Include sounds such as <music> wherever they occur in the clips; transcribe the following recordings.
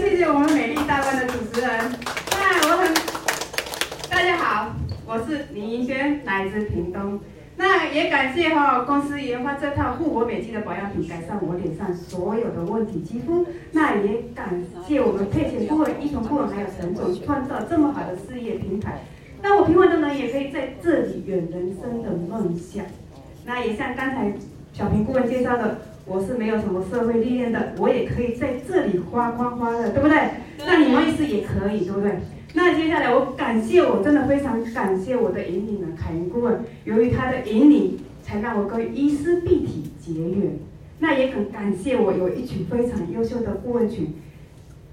谢谢我们美丽大观的主持人。那我很，大家好，我是林盈萱，来自屏东。那也感谢哈公司研发这套护国美肌的保养品，改善我脸上所有的问题肌肤。那也感谢我们沛钱顾问、一同顾问还有陈总，创造这么好的事业平台。那我平凡的人也可以在这里圆人生的梦想。那也像刚才小平顾问介绍的，我是没有什么社会历练的，我也可以在这里花花花的，对不对？那你们意思也可以，对不对？那接下来我感谢，我真的非常感谢我的引领人凯云顾问，由于他的引领，才让我跟伊丝碧媞结缘。那也很感谢我有一群非常优秀的顾问群，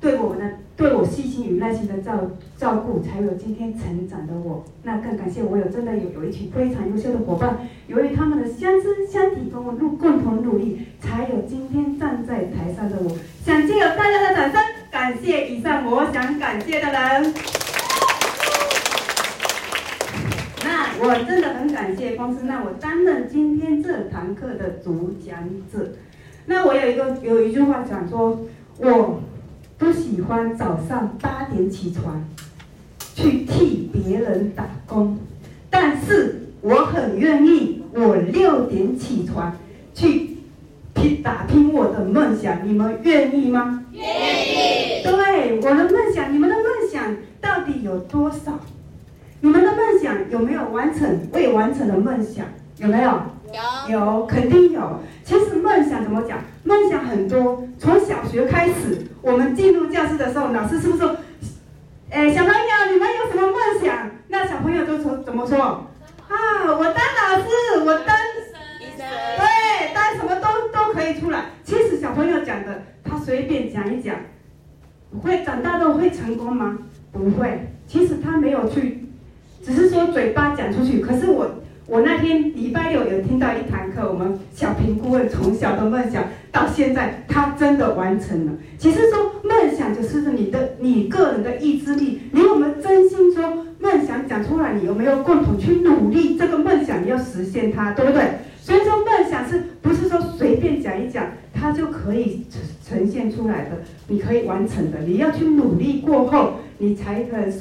对我们的对我细心与耐心的照照顾，才有今天成长的我。那更感谢我有真的有有一群非常优秀的伙伴，由于他们的相知相挺，跟我共共同努力，才有今天站在台上的我。想借由大家的掌声。感谢以上我想感谢的人。那我真的很感谢公司让我担任今天这堂课的主讲者。那我有一个有一句话讲说，我不喜欢早上八点起床去替别人打工，但是我很愿意我六点起床去拼打拼我的梦想。你们愿意吗？愿意。对，我的梦想，你们的梦想到底有多少？你们的梦想有没有完成未完成的梦想？有没有？有，肯定有。其实梦想怎么讲？梦想很多。从小学开始，我们进入教室的时候，老师是不是说：“哎，小朋友，你们有什么梦想？”那小朋友就说：“怎么说？啊，我当老师，我当医生，对，当什么都都可以出来。”其实小朋友讲的，他随便讲一讲。会长大后会成功吗？不会。其实他没有去，只是说嘴巴讲出去。可是我，我那天礼拜六有听到一堂课，我们小平顾问从小的梦想到现在，他真的完成了。其实说梦想就是你的你个人的意志力，你有没有真心说梦想讲出来？你有没有共同去努力这个梦想你要实现它，对不对？所以说梦想是不是说随便讲一讲，它就可以呈现出来的？你可以完成的，你要去努力过后，你才可以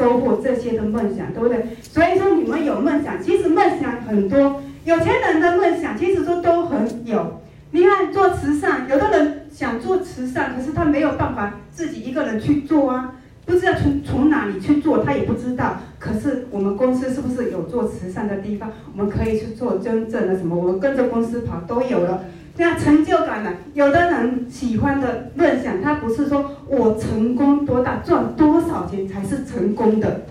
收获这些的梦想，对不对？所以说你们有梦想，其实梦想很多，有钱人的梦想其实说都很有。你看做慈善，有的人想做慈善，可是他没有办法自己一个人去做啊。不知道从从哪里去做，他也不知道。可是我们公司是不是有做慈善的地方？我们可以去做真正的什么？我们跟着公司跑都有了，这样成就感呢？有的人喜欢的梦想，他不是说我成功多大赚多少钱才是成功的，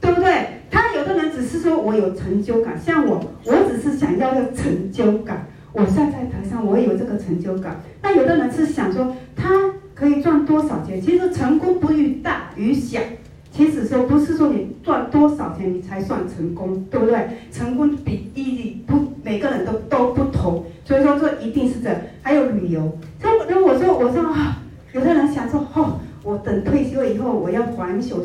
对不对？他有的人只是说我有成就感，像我，我只是想要个成就感，我站在台上我有这个成就感。那有的人是想说他。可以赚多少钱？其实成功不与大与小，其实说不是说你赚多少钱你才算成功，对不对？成功比例不每个人都都不同，所以说这一定是这。还有旅游，这如果说我说啊，有的人想说哦，我等退休以后我要环球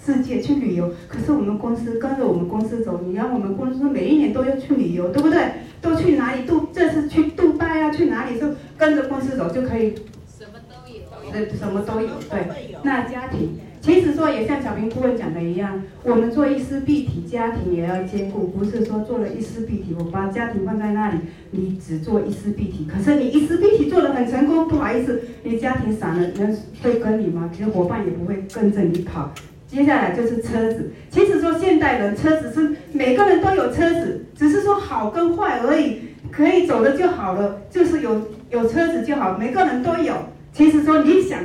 世界去旅游，可是我们公司跟着我们公司走，你让我们公司每一年都要去旅游，对不对？都去哪里？杜这次去杜拜啊，去哪里？就跟着公司走就可以。什么都有，呃什么都有，对。那家庭，其实说也像小平顾问讲的一样，我们做一丝碧媞，家庭也要兼顾，不是说做了一丝碧媞，我把家庭放在那里，你只做一丝碧媞，可是你一丝碧媞做得很成功，不好意思，你家庭散了，人会跟你吗？其实伙伴也不会跟着你跑。接下来就是车子，其实说现代人车子是每个人都有车子，只是说好跟坏而已，可以走的就好了，就是有有车子就好，每个人都有。其实说你想，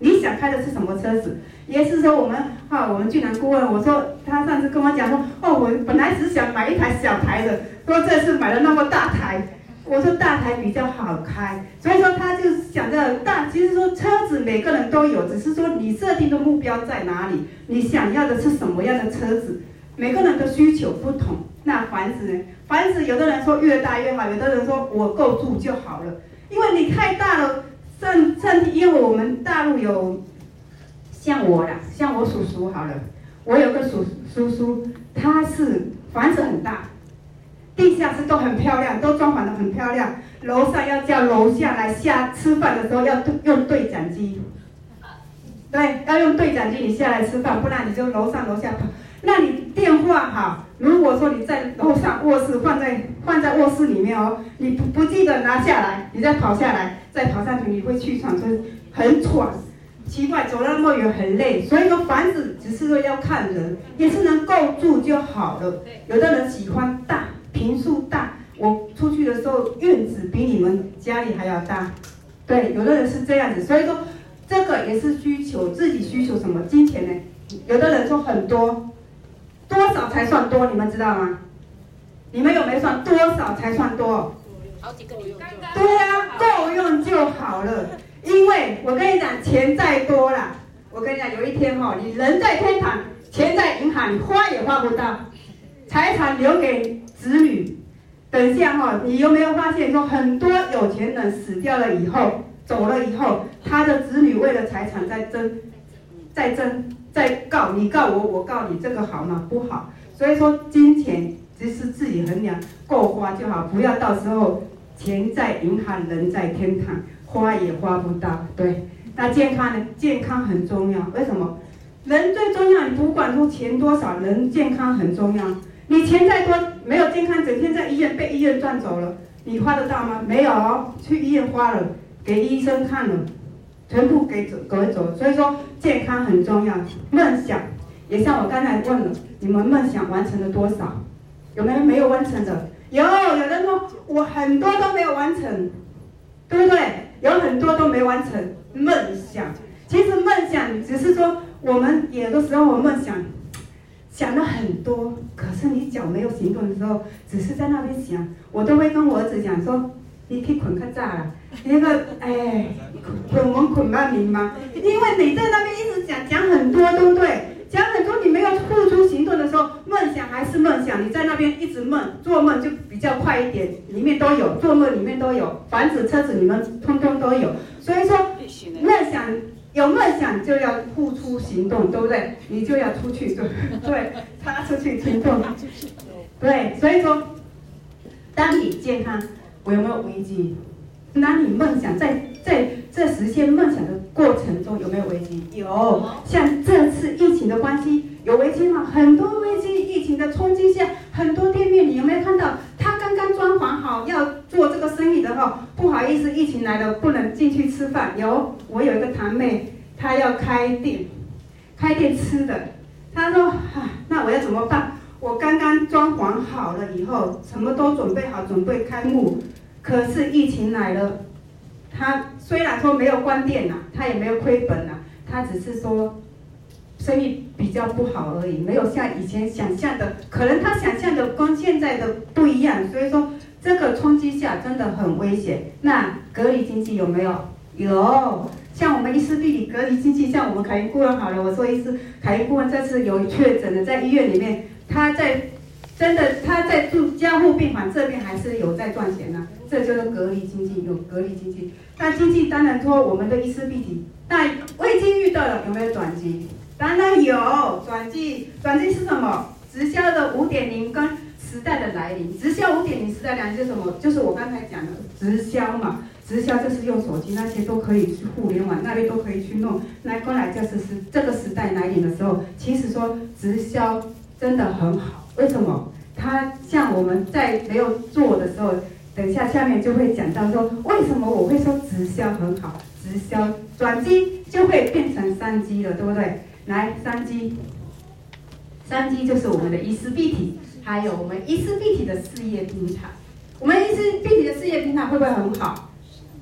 你想开的是什么车子？也是说我们哈，我们俊男顾问，我说他上次跟我讲说，哦，我本来只想买一台小台的，说这次买了那么大台，我说大台比较好开，所以说他就想着大。其实说车子每个人都有，只是说你设定的目标在哪里，你想要的是什么样的车子，每个人的需求不同。那房子呢？房子有的人说越大越好，有的人说我够住就好了，因为你太大了。正正，因为我们大陆有像我啦，像我叔叔好了，我有个叔叔叔，他是房子很大，地下室都很漂亮，都装潢的很漂亮，楼上要叫楼下来下吃饭的时候要用对讲机，对，要用对讲机，你下来吃饭，不然你就楼上楼下跑。那你电话哈，如果说你在楼上卧室放在放在卧室里面哦，你不不记得拿下来，你再跑下来，再跑上去，你会气喘，所以很喘。奇怪，走那么远很累，所以说房子只是说要看人，也是能够住就好了。有的人喜欢大平数大，我出去的时候院子比你们家里还要大，对，有的人是这样子，所以说这个也是需求，自己需求什么金钱呢？有的人说很多，多少才算多？你们知道吗？你们有没有算多少才算多？好几个用。对呀、啊，够用就好了。因为我跟你讲，钱再多啦，我跟你讲，有一天哈，你人在天堂，钱在银行，你花也花不到，财产留给子女。等一下哈，你有没有发现说，很多有钱人死掉了以后，走了以后，他的子女为了财产在争，在争，在告你告我，我告你，这个好吗？不好。所以说，金钱只是自己衡量，够花就好，不要到时候钱在银行，人在天堂。花也花不到，对。那健康呢？健康很重要。为什么？人最重要。你不管说钱多少，人健康很重要。你钱再多，没有健康，整天在医院被医院赚走了，你花得到吗？没有，去医院花了，给医生看了，全部给走，给走。所以说，健康很重要。梦想也像我刚才问了，你们梦想完成了多少？有没有没有完成的？有，有人说我很多都没有完成，对不对？有很多都没完成梦想，其实梦想只是说我们有的时候我梦想想了很多，可是你脚没有行动的时候，只是在那边想。我都会跟我儿子讲说：“你可以捆开炸了，那个哎，捆我捆慢明吗？因为你在那边一直讲讲很多，对不对？”讲很多，你没有付出行动的时候，梦想还是梦想。你在那边一直梦，做梦就比较快一点，里面都有，做梦里面都有，房子、车子，你们通通都有。所以说，梦想有梦想就要付出行动，对不对？你就要出去，对对，他出去行动，对。所以说，当你健康，我有没有危机？当你梦想在在这实现梦想的过程中有没有危机？有，像这次疫情的关系有危机吗？很多危机，疫情的冲击下，很多店面你有没有看到？他刚刚装潢好要做这个生意的话，不好意思，疫情来了不能进去吃饭。有，我有一个堂妹，她要开店，开店吃的，她说啊，那我要怎么办？我刚刚装潢好了以后，什么都准备好，准备开幕。可是疫情来了，他虽然说没有关店呐，他也没有亏本呐，他只是说生意比较不好而已，没有像以前想象的，可能他想象的跟现在的不一样，所以说这个冲击下真的很危险。那隔离经济有没有？有，像我们伊丝碧媞隔离经济，像我们凯云顾问好了，我说一次，凯云顾问这次有确诊的在医院里面，他在。真的，他在住加护病房这边还是有在赚钱呢、这就是隔离经济，有隔离经济。那经济当然说我们的伊丝碧媞，那我已经遇到了有没有转机？当然有转机，转机是什么？直销的五点零跟时代的来临。直销五点零时代来临是什么？就是我刚才讲的直销嘛，直销就是用手机那些都可以去互联网那边都可以去弄。那过来就是是这个时代来临的时候，其实说直销真的很好。为什么？他像我们在没有做的时候，等一下下面就会讲到说，为什么我会说直销很好？直销转机就会变成商机了，对不对？来，商机，商机就是我们的伊丝碧媞，还有我们伊丝碧媞的事业平台。我们伊丝碧媞的事业平台会不会很好？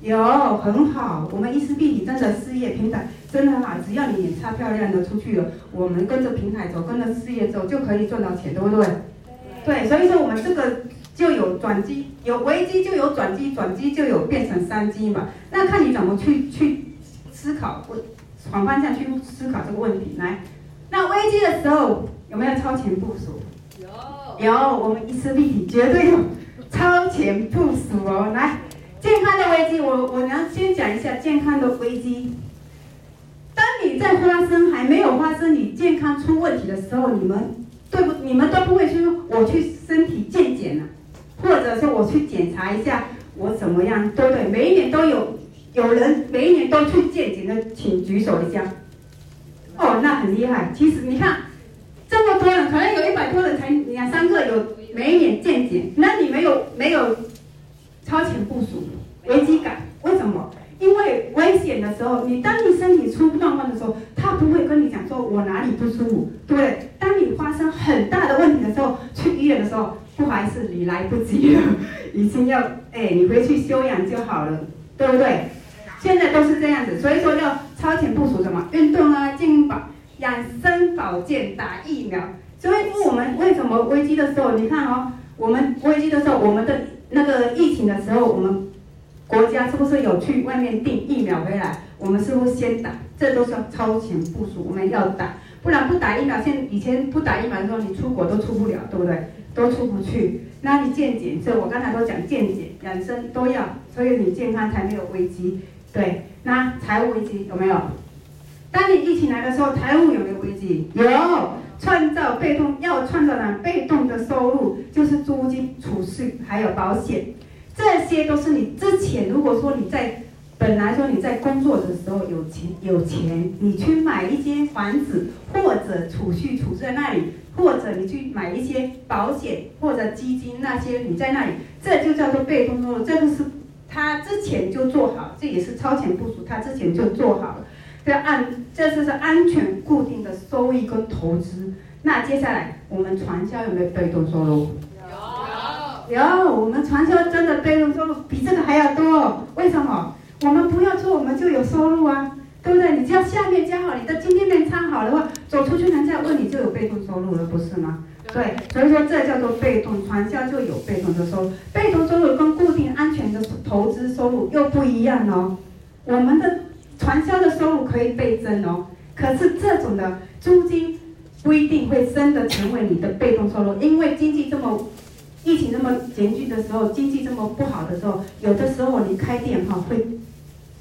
有，很好。我们伊丝碧媞真的事业平台真的很好，只要你脸擦漂亮的出去了，我们跟着平台走，跟着事业走，就可以赚到钱，对不对？对，所以说我们这个就有转机，有危机就有转机，转机就有变成商机嘛。那看你怎么去去思考，或反方向去思考这个问题。来，那危机的时候有没有超前部署？有，有，我们伊丝碧媞绝对有超前部署哦。来，健康的危机，我我要先讲一下健康的危机。当你在发生还没有发生，你健康出问题的时候，你们。对不，你们都不会说我去身体健检了，或者说我去检查一下我怎么样，对不对？每一年都有有人每一年都去健检的，请举手一下。哦，那很厉害。其实你看，这么多人，可能有一百多人才两三个有每一年健检，那你没有没有超前部署，危机感？为什么？因为危险的时候，你当你身体出状况的时候，他不会跟你讲说我哪里不舒服，对？当你发生很大的问题的时候，去医院的时候，不好意思，你来不及了，已经要哎，你回去休养就好了，<laughs> 对不对？现在都是这样子，所以说要超前部署什么运动啊、健保、养生保健、打疫苗。所以我们为什么危机的时候，你看哦，我们危机的时候，我们的那个疫情的时候，我们国家是不是有去外面订疫苗回来？我们是不是先打？这都是要超前部署，我们要打，不然不打疫苗，现以前不打疫苗的时候，你出国都出不了，对不对？都出不去。那你健检，这我刚才都讲健检、养生都要，所以你健康才没有危机。对，那财务危机有没有？当你疫情来的时候，财务有没有危机？有，创造被动，要创造的？被动的收入就是租金、储蓄还有保险，这些都是你之前如果说你在本来说你在工作的时候有钱有钱，你去买一间房子或者储蓄储在那里，或者你去买一些保险或者基金那些你在那里，这就叫做被动收入，这个是。他之前就做好，这也是超前部署。他之前就做好了，这按这就是安全固定的收益跟投资。那接下来我们传销有没有被动收入？有有，我们传销真的被动收入比这个还要多。为什么？我们不要做，我们就有收入啊，对不对？你只要下面加好，你的今天面插好的话，走出去人家问你就有被动收入了，不是吗？对，所以说这叫做被动传销，就有被动的收入。被动收入跟固定安全的投资收入又不一样哦。我们的传销的收入可以倍增哦，可是这种的租金不一定会真的成为你的被动收入，因为经济这么疫情这么严峻的时候，经济这么不好的时候，有的时候你开店哈会，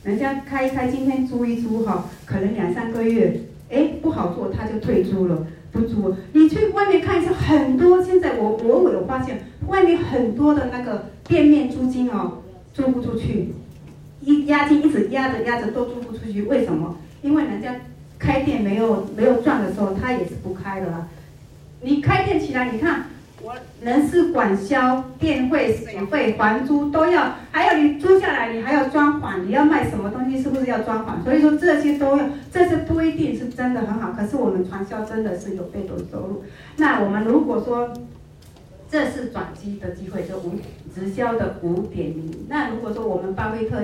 人家开一开，今天租一租哈，可能两三个月，哎不好做，他就退租了。不租，你去外面看一下，很多现在我我有发现，外面很多的那个店面租金哦，租不出去，一押金一直压着压着都租不出去，为什么？因为人家开店没有没有赚的时候，他也是不开的啊。你开店起来，你看。我人事管销、电费、水费、房租都要，还有你租下来，你还要装潢，你要卖什么东西，是不是要装潢？所以说这些都要，这些不一定是真的很好。可是我们传销真的是有被动收入。那我们如果说这是转机的机会，就无直销的五点零。那如果说我们巴菲特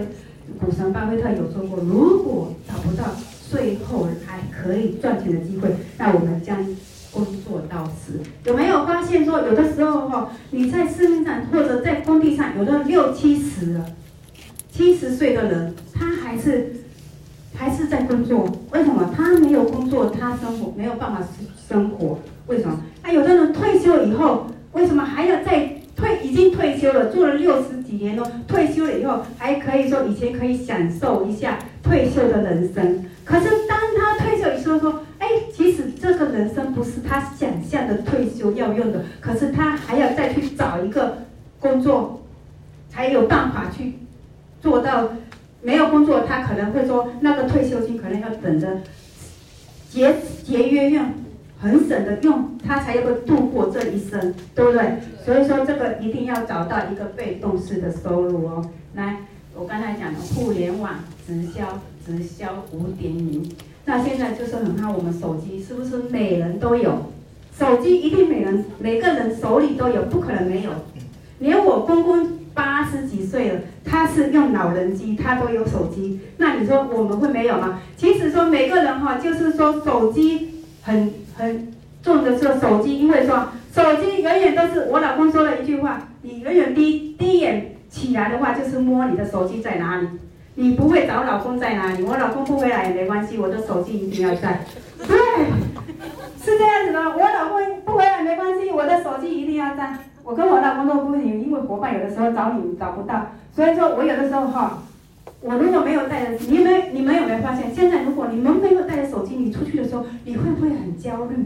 股神巴菲特有说过，如果找不到最后还可以赚钱的机会，那我们将。工作到死，有没有发现说，有的时候哈，你在市面上或者在工地上，有的六七十了，七十岁的人，他还是还是在工作，为什么？他没有工作，他生活没有办法生活，为什么？那有的人退休以后，为什么还要再退？已经退休了，做了六十几年了，退休了以后，还可以说以前可以享受一下退休的人生，可是当他退休以后说。哎，其实这个人生不是他想象的退休要用的，可是他还要再去找一个工作，才有办法去做到。没有工作，他可能会说那个退休金可能要等着节节约用，很省的用，他才能够度过这一生，对不对？所以说这个一定要找到一个被动式的收入哦。来，我刚才讲的互联网直销，直销五点零。那现在就是很怕，我们手机是不是每人都有？手机一定每人每个人手里都有，不可能没有。连我公公八十几岁了，他是用老人机，他都有手机。那你说我们会没有吗？其实说每个人哈，就是说手机很很重的是手机，因为说手机永远都是我老公说了一句话，你永远第一第一眼起来的话就是摸你的手机在哪里。你不会找老公在哪里？我老公不回来也没关系，我的手机一定要在。对，是这样子的。我老公不回来没关系，我的手机一定要在。我跟我老公都不行，因为伙伴有的时候找你找不到，所以说我有的时候哈，我如果没有带着，你们你们有没有发现？现在如果你们没有带着手机，你出去的时候，你会不会很焦虑？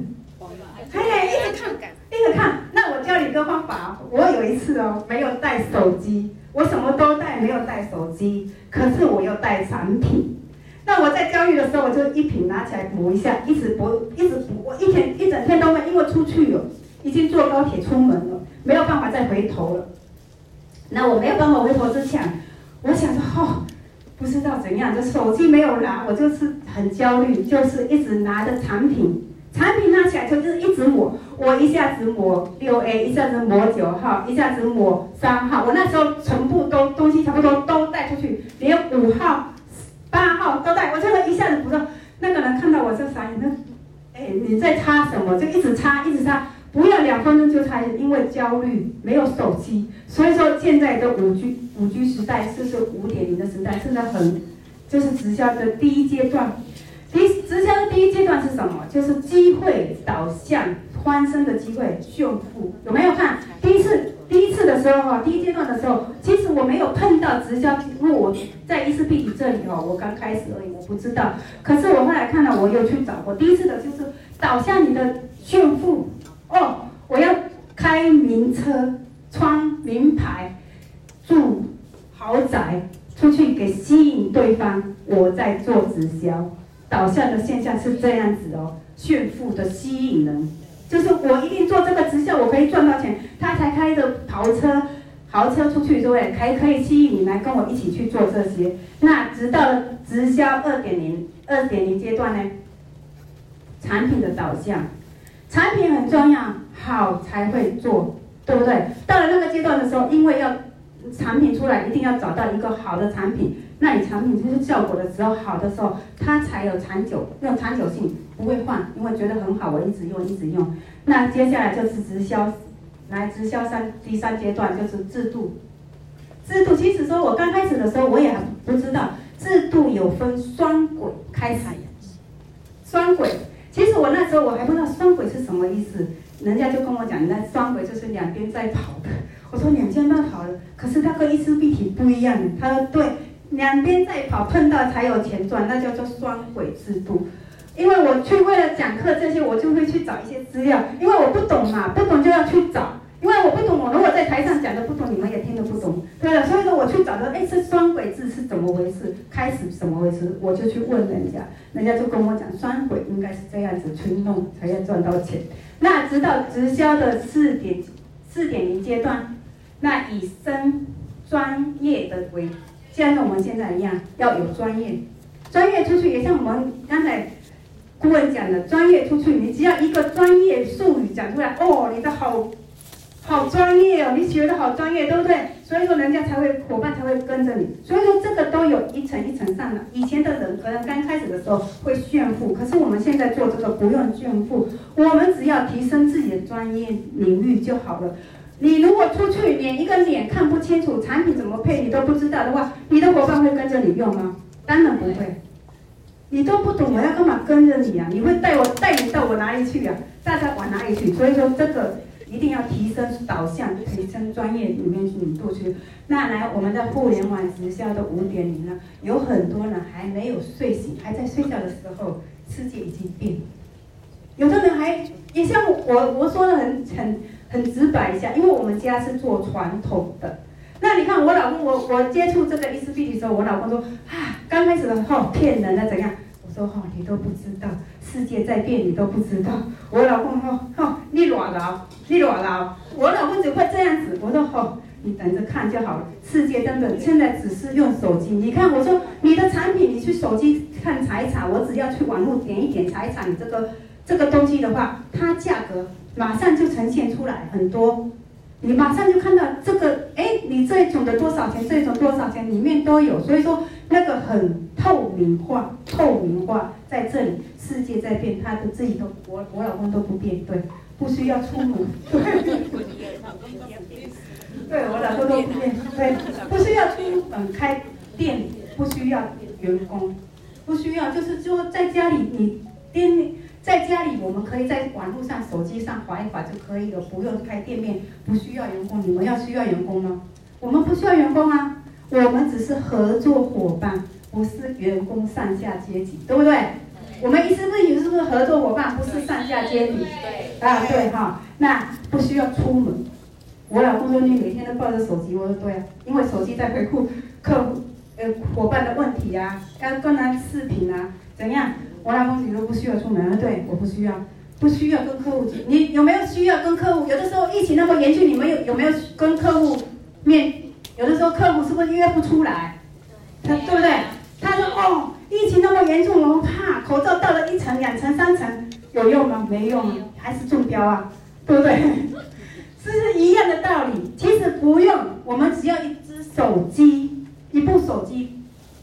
还得一直看，一直看。那我教你一个方法，我有一次哦，没有带手机。我什么都带，没有带手机，可是我有带产品。那我在焦虑的时候，我就一瓶拿起来补一下，一直补，一直补，我一天一整天都没，因为出去了，已经坐高铁出门了，没有办法再回头了。那我没有办法回头之前，我想说，哦，不知道怎样，就手机没有拿，我就是很焦虑，就是一直拿着产品，产品拿起来就是一直抹，我一下子抹六 A，一下子抹九号，一下子抹三号，我那时候全部都东西差不多都带出去，连五号。八号都带，我真的一下子不知道，那个人看到我就傻眼，那，哎，你在擦什么？就一直擦，一直擦，不要两分钟就擦，因为焦虑，没有手机，所以说现在的五 G 五 G 时代，是是五点零的时代，现在很，就是直销的第一阶段，第直销的第一阶段是什么？就是机会导向。翻身的机会，炫富有没有看？第一次，第一次的时候哈，第一阶段的时候，其实我没有碰到直销，因为我在伊丝碧媞这里哦，我刚开始而已，我不知道。可是我后来看到，我又去找过。第一次的就是导向你的炫富哦，我要开名车，穿名牌，住豪宅，出去给吸引对方。我在做直销，导向的现象是这样子哦，炫富的吸引人。就是我一定做这个直销，我可以赚到钱。他才开着跑车、豪车出去，对不对？还可以吸引你来跟我一起去做这些。那直到直销二点零、二点零阶段呢？产品的导向，产品很重要，好才会做，对不对？到了那个阶段的时候，因为要产品出来，一定要找到一个好的产品。那你产品就是效果的时候好的时候，它才有长久，有长久性，不会换，因为觉得很好，我一直用，一直用。那接下来就是直销，来直销三第三阶段就是制度，制度其实说我刚开始的时候我也不知道，制度有分双轨开始，双轨，其实我那时候我还不知道双轨是什么意思，人家就跟我讲，那双轨就是两边在跑的，我说两边在跑的，可是它跟伊丝必体不一样，他说对。两边在跑，碰到才有钱赚，那叫做双轨制度。因为我去为了讲课这些，我就会去找一些资料，因为我不懂嘛，不懂就要去找。因为我不懂，我如果在台上讲的不懂，你们也听得不懂，对了。所以说我去找的，哎，这双轨制是怎么回事？开始怎么回事？我就去问人家，人家就跟我讲，双轨应该是这样子去弄才要赚到钱。那直到直销的四点四点零阶段，那以身专业的为。像我们现在一样，要有专业，专业出去也像我们刚才顾问讲的，专业出去，你只要一个专业术语讲出来，哦，你的好，好专业哦，你学的好专业，对不对？所以说人家才会伙伴才会跟着你。所以说这个都有一层一层上的。以前的人可能刚开始的时候会炫富，可是我们现在做这个不用炫富，我们只要提升自己的专业领域就好了。你如果出去连一个脸看不清楚，产品怎么配你都不知道的话，你的伙伴会跟着你用吗？当然不会。你都不懂，我要干嘛跟着你啊？你会带我带你到我哪里去啊？大家往哪里去？所以说这个一定要提升导向，提升专业里面去引导去。那来我们的互联网直销的五点零呢，有很多人还没有睡醒，还在睡觉的时候，世界已经变了。有的人还也像我我说的很很。很直白一下，因为我们家是做传统的。那你看我老公，我我接触这个伊丝碧媞的时候，我老公说啊，刚开始的时候骗人的怎样？我说、哦，你都不知道，世界在变，你都不知道。我老公说哈、哦，你乱了，你乱了。我老公只会这样子。我说哈、哦，你等着看就好了。世界真的现在只是用手机，你看我说你的产品，你去手机看查一查，我只要去网络点一点查一查你这个这个东西的话，它价格。马上就呈现出来很多，你马上就看到这个，哎，你这一种的多少钱，这一种多少钱，里面都有，所以说那个很透明化，透明化在这里，世界在变，他的自己都，我我老公都不变，对，不需要出门，对，对我老公都不变，对，不需要出门开店，不需要员工，不需要，就是说在家里你店。在家里，我们可以在网络上、手机上划一划就可以了，不用开店面，不需要员工。你们要需要员工吗？我们不需要员工啊，我们只是合作伙伴，不是员工上下阶级，对不对？我们伊丝碧媞是不是合作伙伴，不是上下阶级？啊，对哈，那不需要出门。我老公说你每天都抱着手机，我说对啊，因为手机在回复客户，呃伙伴的问题啊，刚跟他视频啊，怎样？我老公你都不需要出门啊？对，我不需要，不需要跟客户。你有没有需要跟客户？有的时候疫情那么严峻，你们有有没有跟客户面？有的时候客户是不是约不出来？他对不对？他说哦，疫情那么严重，我们怕口罩到了一层、两层、三层，有用吗？没用，还是中标啊，对不对？<laughs> 这是一样的道理。其实不用，我们只要一只手机、一部手机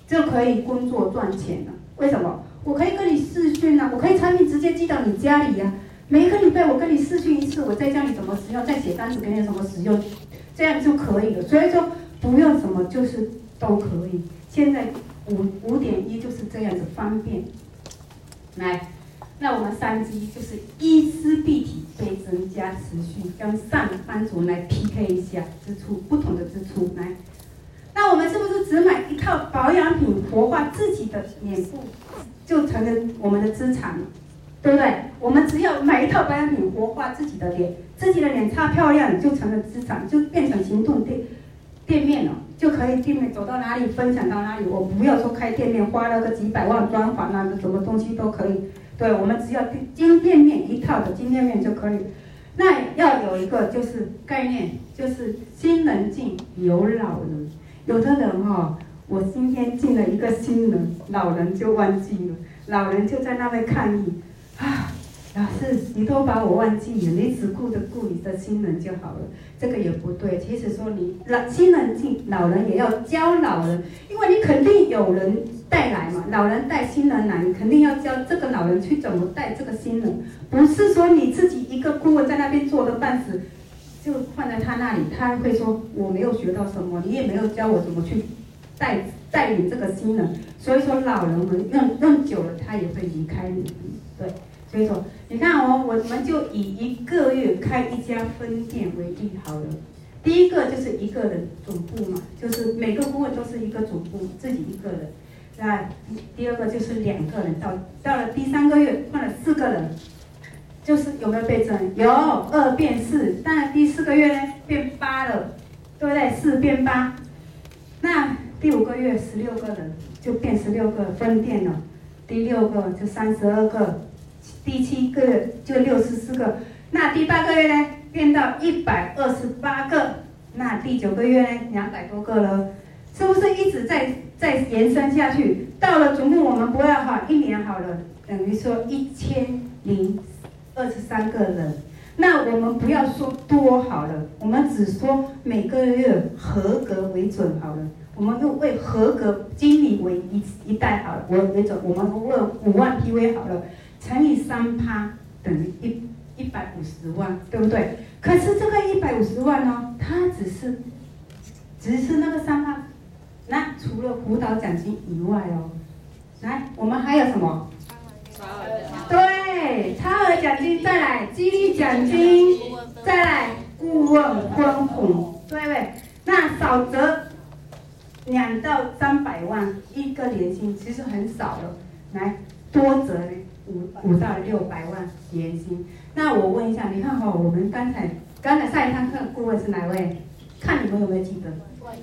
就可以工作赚钱了。为什么？我可以跟你视讯啊，我可以产品直接寄到你家里呀、啊。每一个礼拜我跟你视讯一次，我在教你怎么使用，再写单子给你怎么使用，这样就可以了。所以说不用什么，就是都可以。现在五五点一就是这样子方便。来，那我们三 G 就是衣食必体倍增加持续，跟上班族来 PK 一下支出，不同的支出来。那我们是不是只买一套保养品，活化自己的脸部？就成了我们的资产了，对不对？我们只要买一套保养品，活化自己的脸，自己的脸擦漂亮，就成了资产，就变成行动店店面了，就可以店面走到哪里分享到哪里。我不要说开店面，花了个几百万装潢啊，什么东西都可以。对，我们只要金店面一套的金店面就可以。那要有一个就是概念，就是新人进有老人，有的人哈、哦。我今天进了一个新人，老人就忘记了，老人就在那边抗议，啊，老师，你都把我忘记了，你只顾着顾你的新人就好了，这个也不对。其实说你老新人进，老人也要教老人，因为你肯定有人带来嘛，老人带新人来，你肯定要教这个老人去怎么带这个新人，不是说你自己一个顾问在那边做的半死，就放在他那里，他会说我没有学到什么，你也没有教我怎么去。带带领这个新人，所以说老人们用用久了，他也会离开你，对，所以说你看哦，我们就以一个月开一家分店为例好了。第一个就是一个人总部嘛，就是每个顾问都是一个总部，自己一个人。那第二个就是两个人，到到了第三个月换了四个人，就是有没有倍增？有，二变四，但第四个月呢变八了，对不对？四变八，那。第五个月十六个人就变十六个分店了，第六个就三十二个，第七个月就六十四个，那第八个月呢变到一百二十八个，那第九个月呢两百多个了，是不是一直在在延伸下去？到了总共我们不要哈一年好了，等于说一千零二十三个人，那我们不要说多好了，我们只说每个月合格为准好了。我们又为合格经理为一一代好了，我为准，我们问五万 PV 好了，乘以三趴等于一一百五十万，对不对？可是这个一百五十万呢，它只是，只是那个三趴，那除了辅导奖金以外哦，来，我们还有什么？超额奖金。对，超额奖金，再来激励奖金，再来顾问分红，对不对？那少则。两到三百万一个年薪其实很少了，来多则呢五五到六百万年薪。那我问一下，你看哈，我们刚才刚才上一堂课顾问是哪位？看你们有没有记得？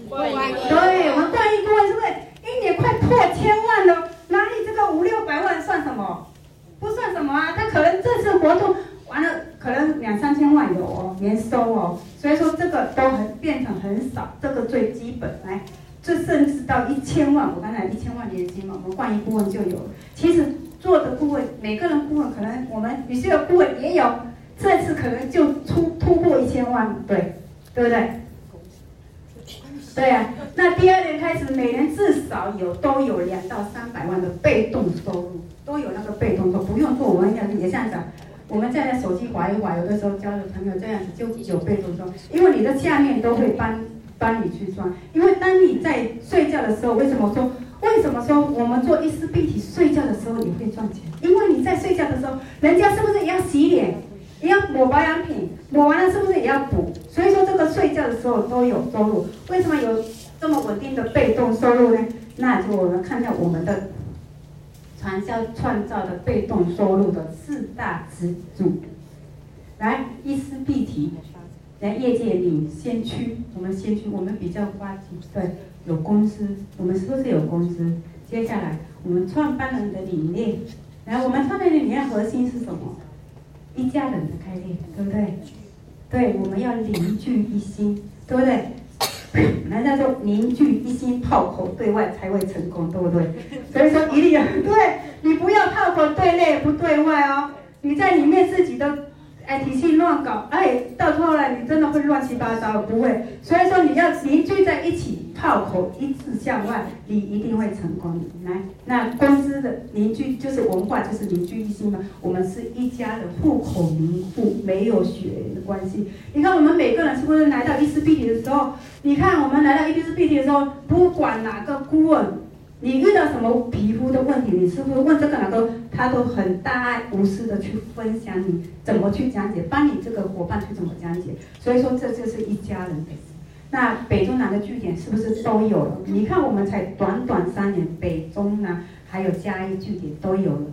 对，我们冠一顾问是不是一年快破千万了？哪里这个五六百万算什么？不算什么啊，他可能这次活动完了，可能两三千万有哦，年收哦。所以说这个都很变成很少，这个最基本来。这甚至到一千万，我刚才一千万年薪嘛，我们冠一顾问就有。其实做的顾问，每个人顾问可能我们有些顾问也有，这次可能就突突破一千万，对，对不对？对呀、啊。那第二年开始，每年至少有都有两到三百万的被动收入，都有那个被动收入，不用做，我们也也这样讲，我们在手机划一划，有的时候交的朋友这样子就有被动收入，因为你的下面都会帮。帮你去赚，因为当你在睡觉的时候，为什么说？为什么说我们做衣食必体睡觉的时候你会赚钱？因为你在睡觉的时候，人家是不是也要洗脸，也要抹保养品，抹完了是不是也要补？所以说这个睡觉的时候都有收入。为什么有这么稳定的被动收入呢？那就我们看看我们的传销创造的被动收入的四大支柱。来，衣食必体。来业界领先区，我们先驱，我们比较花季，对，有公司，我们是不是有公司？接下来，我们创办人的理念，来我们创办人的理念核心是什么？一家人的概念，对不对？对，我们要凝聚一心，对不对？人家说凝聚一心，炮口对外才会成功，对不对？所以说一定要对，你不要炮口对内不对外哦，你在里面自己都。哎，体系乱搞，哎，到后来你真的会乱七八糟，不会。所以说你要凝聚在一起，炮口一致向外，你一定会成功的。来，那公司的凝聚就是文化，就是凝聚一心嘛。我们是一家的户口名户，没有血缘的关系。你看我们每个人是不是来到一丝碧媞的时候？你看我们来到伊丝碧媞的时候，不管哪个顾问。你遇到什么皮肤的问题，你是不是问这个哪个，他都很大爱无私的去分享你怎么去讲解，帮你这个伙伴去怎么讲解。所以说这就是一家人的。那北中南的据点是不是都有了？你看我们才短短三年，北中南还有嘉义据点都有了。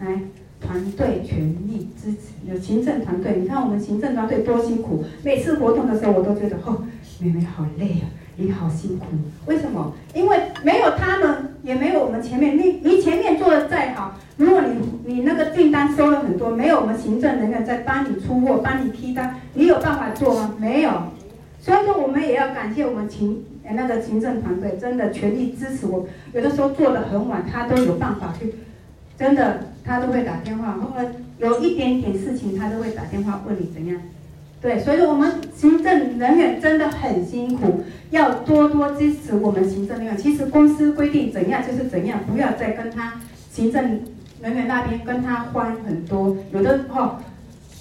来，团队全力支持，有行政团队，你看我们行政团队多辛苦。每次活动的时候，我都觉得哦，妹妹好累啊。你好辛苦，为什么？因为没有他们，也没有我们前面。你你前面做的再好，如果你你那个订单收了很多，没有我们行政人员在帮你出货、帮你批单，你有办法做吗？没有。所以说，我们也要感谢我们行那个行政团队，真的全力支持我。有的时候做得很晚，他都有办法去，真的他都会打电话，或者有一点点事情，他都会打电话问你怎样。对，所以说我们行政人员真的很辛苦，要多多支持我们行政人员。其实公司规定怎样就是怎样，不要再跟他行政人员那边跟他欢很多。有的哦，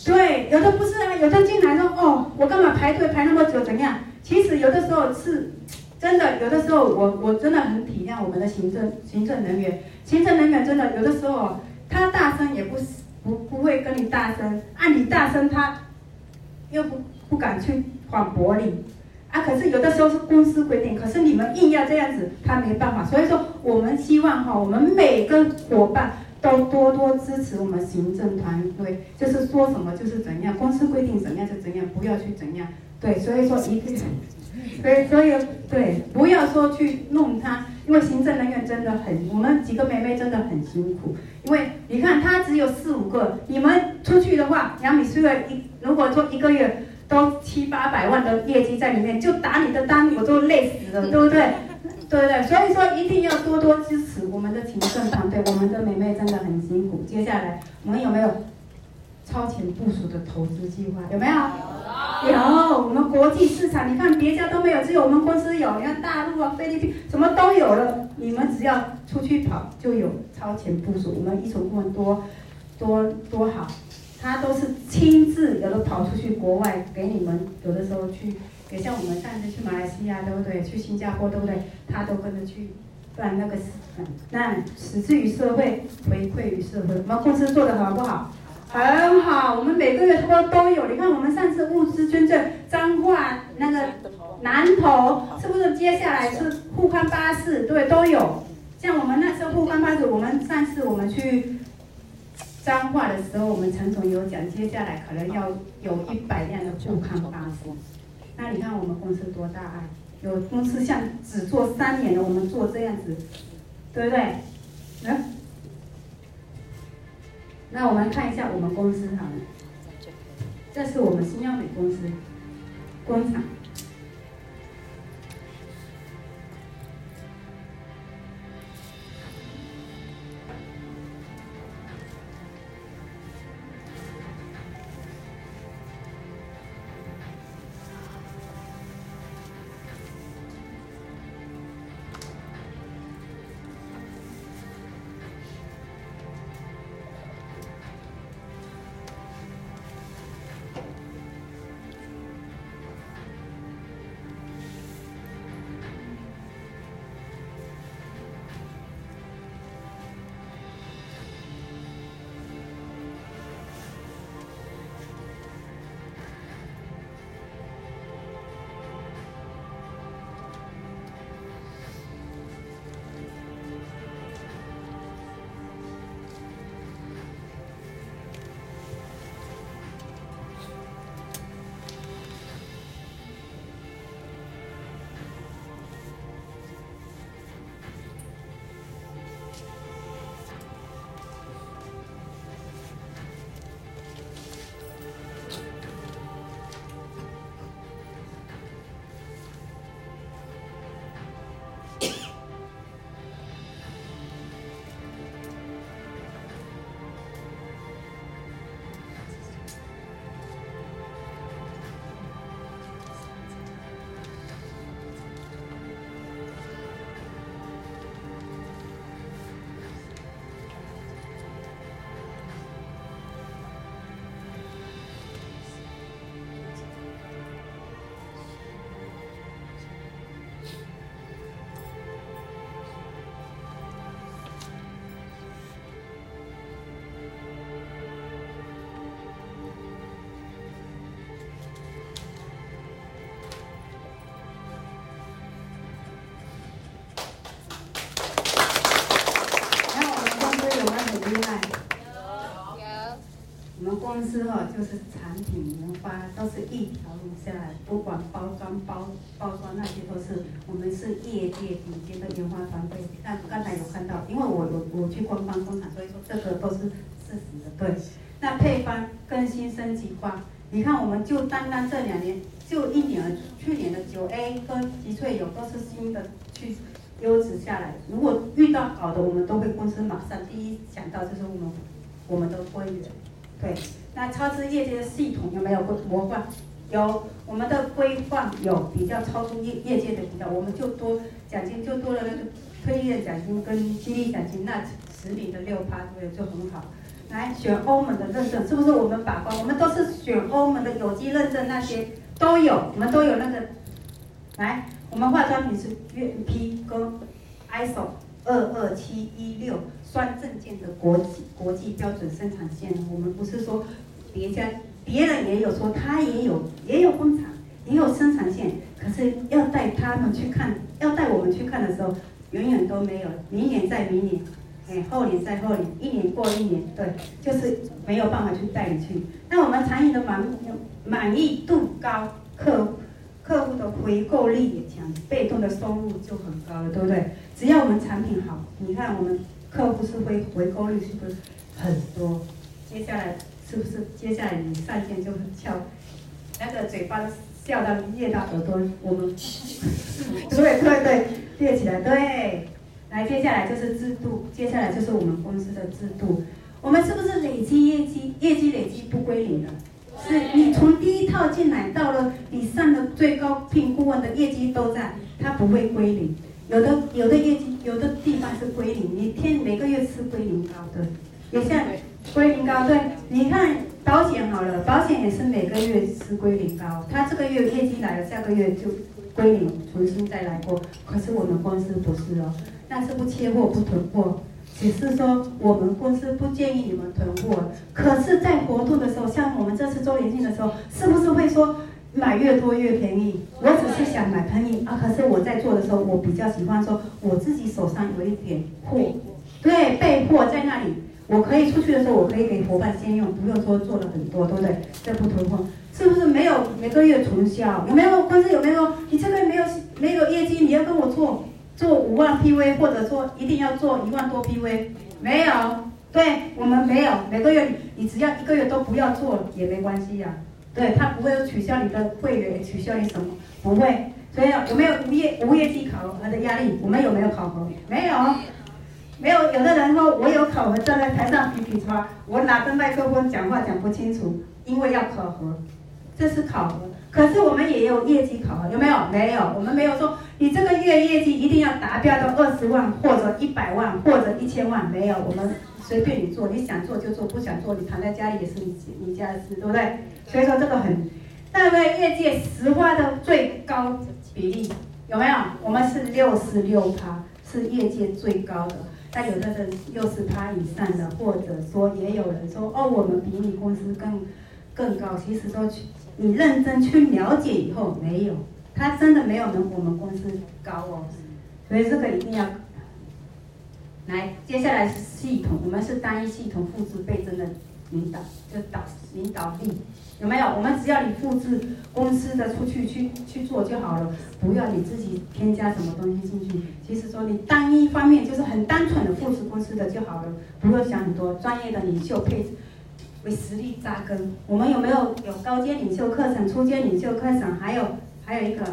对，有的不是啊，有的进来说哦，我干嘛排队排那么久？怎样？其实有的时候是真的，有的时候我我真的很体谅我们的行政行政人员。行政人员真的有的时候他大声也不不不会跟你大声，按你大声他。又不不敢去反驳你，啊！可是有的时候是公司规定，可是你们硬要这样子，他没办法。所以说，我们希望哈，我们每个伙伴都多多支持我们行政团队，就是说什么就是怎样，公司规定怎样就怎样，不要去怎样。对，所以说一定，<laughs> 所以所以对，不要说去弄他，因为行政人员真的很，我们几个妹妹真的很辛苦。因为你看他只有四五个，你们出去的话，杨米虽然一如果说一个月都七八百万的业绩在里面，就打你的单我都累死了，对不对？对对？所以说一定要多多支持我们的行政团队，我们的妹妹真的很辛苦。接下来我们有没有超前部署的投资计划？有没有？有，我们国际市场，你看别家都没有，只有我们公司有。你看大陆啊、菲律宾什么都有了，你们只要出去跑就有超前部署。我们一手顾问多多多好，他都是亲自有的跑出去国外给你们，有的时候去，也像我们上次去马来西亚，对不对？去新加坡，对不对？他都跟着去不然那个是，那使之于社会，回馈于社会。我们公司做得好不好？很好，我们每个月都都有。你看，我们上次物资捐赠，彰化那个南投，是不是？接下来是互宽巴士，对，都有。像我们那时候互宽巴士，我们上次我们去彰化的时候，我们陈总有讲，接下来可能要有一百辆的互宽巴士。那你看我们公司多大啊？有公司像只做三年的，我们做这样子，对不对？来。那我们看一下我们公司好了，这是我们新药美公司工厂。就是产品研发都是一条龙下来，不管包装、包包装那些都是我们是业界顶尖的研发团队。那刚才有看到，因为我我我去官方工厂，所以说这个都是事实的。对，那配方更新升级化，你看我们就单单这两年，就一年，去年的九 A 跟集萃油都是新的去优质下来。如果遇到好的，我们都会公司马上第一想到就是我们我们的会员。对，那超支业界的系统有没有模范？有，我们的规范有比较超出业业界的比较，我们就多奖金就多了那个推荐奖金跟激励奖金，那十比的六趴，对不对，就很好。来选欧盟的认证，是不是我们把关？我们都是选欧盟的有机认证，那些都有，我们都有那个。来，我们化妆品是原批跟 ISO 二二七一六。专证件的国际国际标准生产线，我们不是说别家别人也有说他也有也有工厂也有生产线，可是要带他们去看，要带我们去看的时候，永远都没有。明年再明年，哎，后年再后年，一年过一年，对，就是没有办法去带你去。那我们产品的满满意度高，客客户的回购率也强，被动的收入就很高了，对不对？只要我们产品好，你看我们。客户是回回购率是不是很多？接下来是不是接下来你上线就会翘，那个嘴巴笑到越到耳朵，我们对 <laughs> 对对，列起来对。来，接下来就是制度，接下来就是我们公司的制度。我们是不是累积业绩？业绩累积不归零的，是你从第一套进来到了你上的最高聘顾问的业绩都在，它不会归零。有的有的业绩，有的地方是归零，你天每个月吃归零膏的，也像归零膏，对，你看保险好了，保险也是每个月吃归零膏，他这个月业绩来了，下个月就归零，重新再来过。可是我们公司不是哦，那是不缺货不囤货，只是说我们公司不建议你们囤货。可是，在活动的时候，像我们这次周年庆的时候，是不是会说？买越多越便宜，我只是想买便宜啊。可是我在做的时候，我比较喜欢说，我自己手上有一点货，对，备货在那里，我可以出去的时候，我可以给伙伴先用，不用说做了很多，对不对？这不囤货，是不是没有每个月促销？有没有？公司有没有？你这边没有没有业绩，你要跟我做做五万 PV，或者说一定要做一万多 PV？没有，对我们没有，每个月你只要一个月都不要做也没关系呀、对，他不会取消你的会员，取消你什么？不会。所以有没有无业无业绩考核的压力？我们有没有考核？没有，没有。有的人说我有考核，站在台上比比划，我拿着麦克风讲话讲不清楚，因为要考核，这是考核。可是我们也有业绩考核，有没有？没有。我们没有说你这个月业绩一定要达标到二十万或者一百万或者一千万，没有。我们。随便你做，你想做就做，不想做你躺在家里也是你你家的事，对不对？所以说这个很，大概业界实话的最高比例有没有？我们是六十六趴，是业界最高的。但有的人六十趴以上的，或者说也有人说哦，我们比你公司更更高。其实说去你认真去了解以后，没有，他真的没有能我们公司高哦。所以这个一定要。来，接下来是系统，我们是单一系统复制倍增的领导，就导领导力有没有？我们只要你复制公司的出去去去做就好了，不要你自己添加什么东西进去。其实说你单一方面就是很单纯的复制公司的就好了，不用想很多。专业的领袖配置为实力扎根。我们有没有有高阶领袖课程、初阶领袖课程？还有还有一个。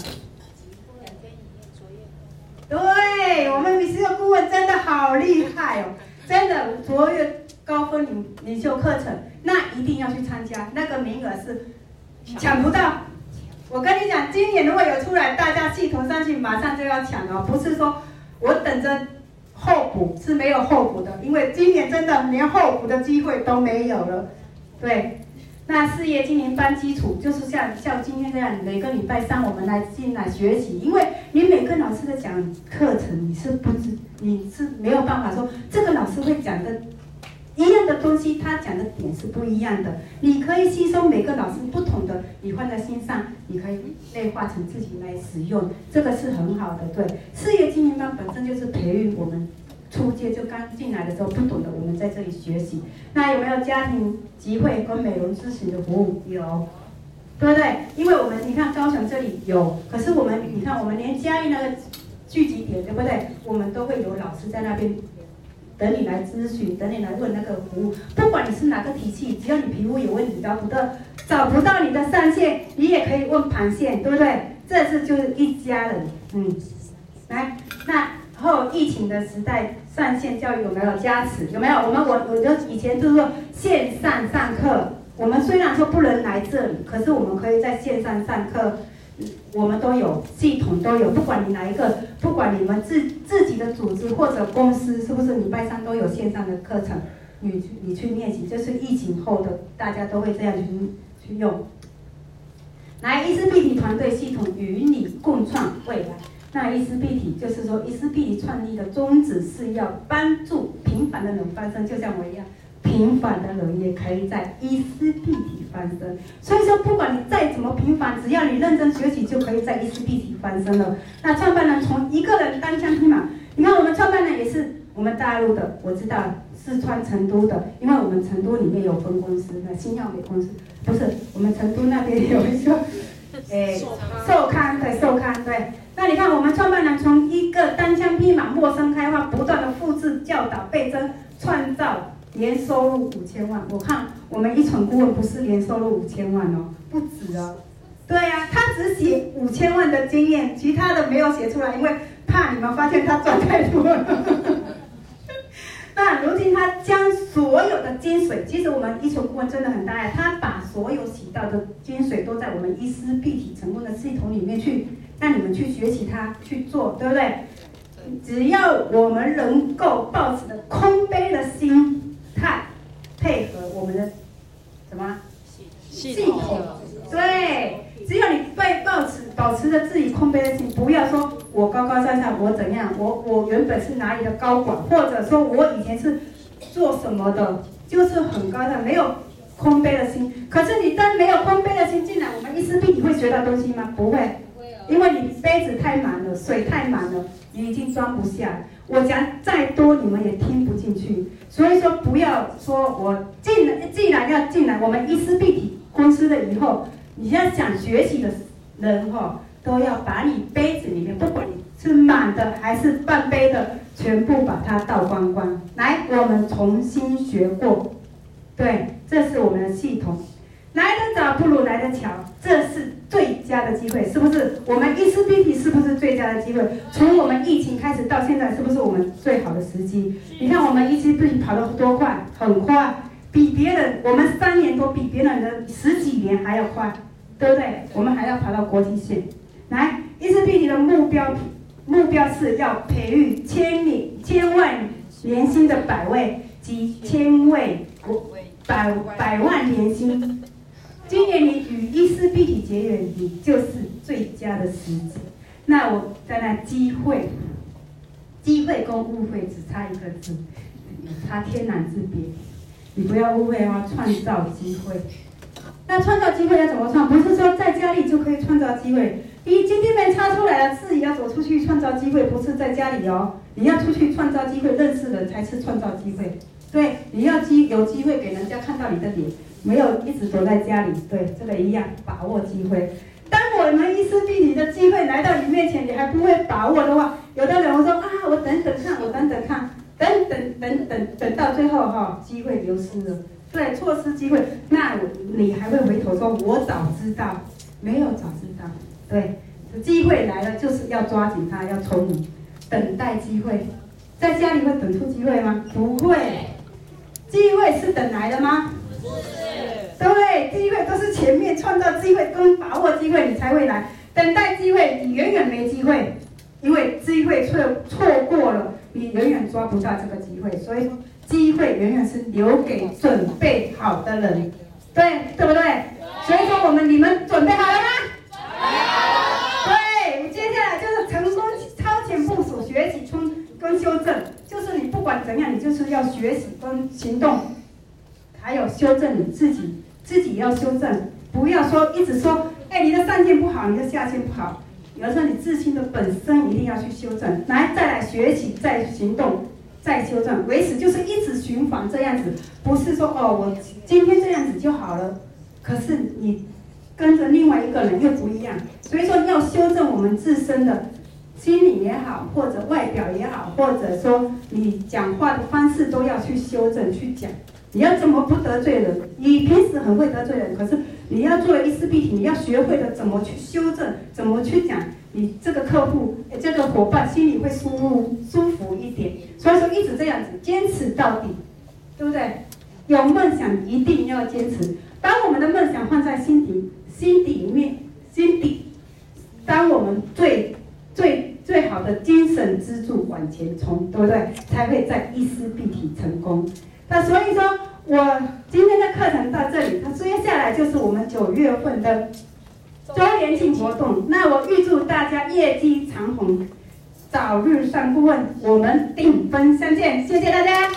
对，我们米斯的顾问真的好厉害哦，真的卓越高分领领袖课程，那一定要去参加，那个名额是抢不到。我跟你讲，今年如果有出来，大家系统上去马上就要抢哦，不是说我等着候补，是没有候补的，因为今年真的连候补的机会都没有了，对。那事业经营班基础就是像像今天这样，每个礼拜三我们来进来学习，因为你每个老师的讲课程你是不知，你是没有办法说这个老师会讲的一样的东西，他讲的点是不一样的。你可以吸收每个老师不同的，你放在心上，你可以内化成自己来使用，这个是很好的。对，事业经营班本身就是培育我们初阶就刚进来的时候不懂的，我们在这里学习。那有没有家庭集会跟美容咨询的服务？有，对不对？因为我们你看高雄这里有，可是我们你看我们连嘉义那个聚集点，对不对？我们都会有老师在那边等你来咨询，等你来问那个服务。不管你是哪个体系，只要你皮肤有问题，找不到找不到你的上线，你也可以问盘线，对不对？这次就是一家人，嗯。来，那后疫情的时代，上线教育有没有加持？有没有？我们我我就以前就是说线上上课，我们虽然说不能来这里，可是我们可以在线上上课，我们都有系统都有，不管你哪一个，不管你们自自己的组织或者公司，是不是礼拜三都有线上的课程？你去你去练习，就是疫情后的大家都会这样去去用。来，伊丝碧媞团队系统与你共创未来。那伊丝碧媞就是说，伊丝碧媞创立的宗旨是要帮助平凡的人翻身，就像我一样，平凡的人也可以在伊丝碧媞翻身。所以说，不管你再怎么平凡，只要你认真学习，就可以在伊丝碧媞翻身了。那创办人从一个人单枪匹马，你看我们创办人也是我们大陆的，我知道四川成都的，因为我们成都里面有分公司，那新药美公司不是我们成都那边有一个，哎，寿康对寿康对。那你看，我们创办人从一个单枪匹马、陌生开发，不断的复制、教导、倍增，创造年收入五千万。我看我们一传顾问不是年收入五千万哦，不止哦。对呀、啊，他只写五千万的经验，其他的没有写出来，因为怕你们发现他赚太多了。<laughs> 那如今他将所有的精髓，其实我们一传顾问真的很大爱，他把所有洗到的精髓都在我们伊丝必体成功的系统里面去。让你们去学习它去做，对不对？只要我们能够抱持的空杯的心态，配合我们的什么系统？对，只要你被抱持保持着自己空杯的心，不要说我高高在上，我怎样？我我原本是哪里的高管，或者说我以前是做什么的，就是很高的，没有空杯的心。可是你真没有空杯的心进来，我们一师 B 你会学到东西吗？不会。因为你杯子太满了，水太满了，你已经装不下。我讲再多，你们也听不进去。所以说，不要说我进来，既然要进来，我们伊丝碧媞公司的以后，你要想学习的人哈，都要把你杯子里面，不管你是满的还是半杯的，全部把它倒光光。来，我们重新学过，对，这是我们的系统。来得早不如来得巧，这是最佳的机会，是不是？我们一丝碧媞是不是最佳的机会？从我们疫情开始到现在，是不是我们最好的时机？你看我们一丝碧媞跑得多快，很快，比别人我们三年多比别人的十几年还要快，对不对？我们还要跑到国际线。来，一丝碧媞的目标目标是要培育千里千万年薪的百位及千位百百万年薪。今年你与伊丝碧媞结缘，你就是最佳的时机。那我在那机会，机会跟误会只差一个字，差天壤之别。你不要误会哦，创造机会。那创造机会要怎么创？不是说在家里就可以创造机会。你今天没插出来了，自己要走出去创造机会，不是在家里哦。你要出去创造机会，认识人才是创造机会。对，你要机有机会给人家看到你的脸。没有一直躲在家里，对这个一样，把握机会。当我们一丝碧媞的机会来到你面前，你还不会把握的话，有的人会说啊，我等等看，我等等看，等等等等等到最后哈，机会流失了，对，错失机会，那你还会回头说，我早知道，没有早知道，对，机会来了就是要抓紧它，要聪明，等待机会，在家里会等出机会吗？不会，机会是等来的吗？对，机会都是前面创造机会跟把握机会，你才会来。等待机会，你远远没机会，因为机会错错过了，你远远抓不到这个机会。所以说，机会远远是留给准备好的人，对对不对？所以说，我们你们准备好了吗？准备好了对，接下来就是成功超前部署，学习冲跟修正，就是你不管怎样，你就是要学习跟行动，还有修正你自己。自己要修正，不要说一直说，哎，你的上线不好，你的下线不好。有时候你自信的本身一定要去修正，来再来学习，再行动，再修正，维持就是一直循环这样子，不是说哦，我今天这样子就好了，可是你跟着另外一个人又不一样，所以说要修正我们自身的心理也好，或者外表也好，或者说你讲话的方式都要去修正去讲。你要怎么不得罪人？你平时很会得罪人，可是你要做一丝必提，你要学会的怎么去修正，怎么去讲，你这个客户、这个伙伴心里会舒服舒服一点。所以说一直这样子坚持到底，对不对？有梦想一定要坚持，把我们的梦想放在心底、心底里面、心底，当我们最最最好的精神支柱往前冲，对不对？才会在一丝必提成功。那所以说，我今天的课程到这里，那接下来就是我们九月份的周年庆活动。那我预祝大家业绩长虹，早日上顾问，我们顶峰相见，谢谢大家。